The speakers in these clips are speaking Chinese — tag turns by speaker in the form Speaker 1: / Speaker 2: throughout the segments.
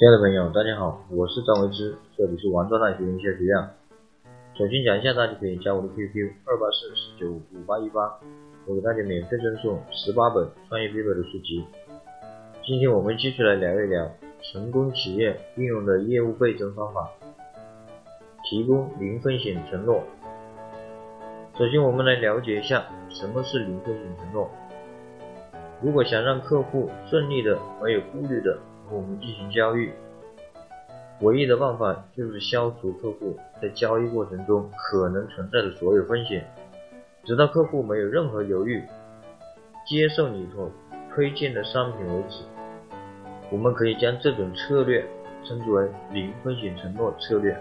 Speaker 1: 亲爱的朋友，大家好，我是张维之，这里是王庄大学营销学院。首先讲一下，大家可以加我的 QQ 二八四四九五八一八，我给大家免费赠送十八本创业必备的书籍。今天我们继续来聊一聊成功企业运用的业务倍增方法，提供零风险承诺。首先，我们来了解一下什么是零风险承诺。如果想让客户顺利的、没有顾虑的和我们进行交易，唯一的办法就是消除客户在交易过程中可能存在的所有风险，直到客户没有任何犹豫，接受你所推荐的商品为止。我们可以将这种策略称之为零风险承诺策略。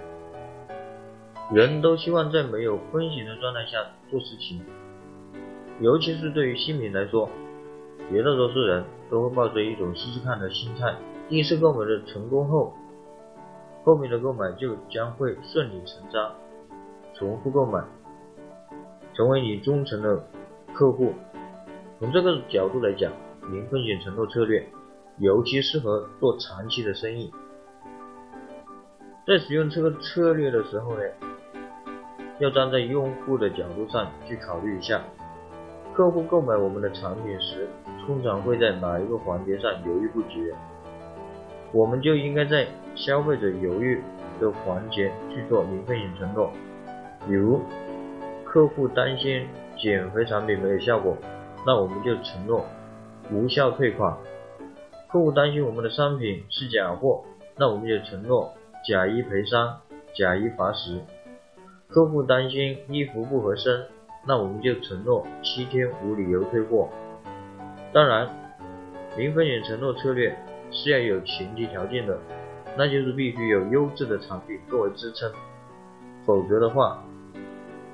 Speaker 1: 人都希望在没有风险的状态下做事情，尤其是对于新品来说，绝大多数人都会抱着一种试试看的心态。第一次购买的成功后，后面的购买就将会顺理成章，重复购买，成为你忠诚的客户。从这个角度来讲，零风险承诺策略尤其适合做长期的生意。在使用这个策略的时候呢？要站在用户的角度上去考虑一下，客户购买我们的产品时，通常会在哪一个环节上犹豫不决？我们就应该在消费者犹豫的环节去做零风险承诺。比如，客户担心减肥产品没有效果，那我们就承诺无效退款；客户担心我们的商品是假货，那我们就承诺假一赔三，假一罚十。客户担心衣服不合身，那我们就承诺七天无理由退货。当然，零风险承诺策略是要有前提条件的，那就是必须有优质的产品作为支撑，否则的话，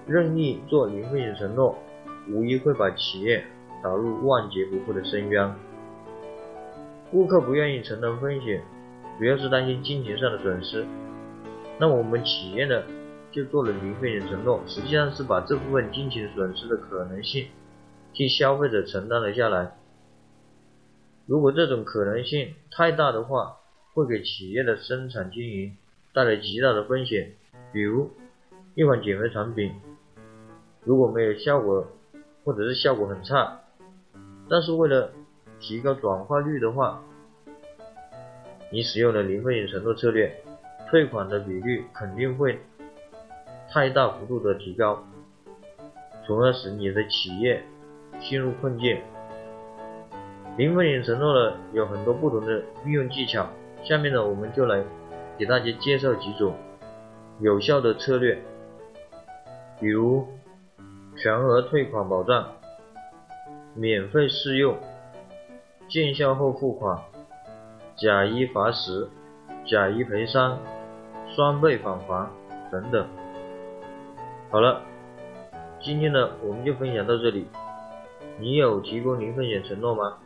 Speaker 1: 任意做零风险承诺，无疑会把企业导入万劫不复的深渊。顾客不愿意承担风险，主要是担心金钱上的损失，那我们企业呢？就做了零风险承诺，实际上是把这部分金钱损失的可能性替消费者承担了下来。如果这种可能性太大的话，会给企业的生产经营带来极大的风险。比如，一款减肥产品如果没有效果，或者是效果很差，但是为了提高转化率的话，你使用了零风险承诺策略，退款的比率肯定会。太大幅度的提高，从而使你的企业陷入困境。零风险承诺呢有很多不同的运用技巧，下面呢我们就来给大家介绍几种有效的策略，比如全额退款保障、免费试用、见效后付款、假一罚十、假一赔三、双倍返还等等。好了，今天呢我们就分享到这里。你有提供零风险承诺吗？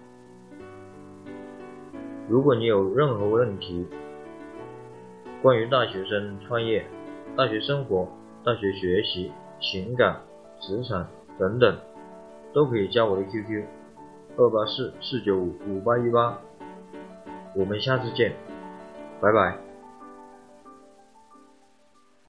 Speaker 1: 如果你有任何问题，关于大学生创业、大学生活、大学学习、情感、职场等等，都可以加我的 QQ：二八四四九五五八一八。我们下次见，拜拜。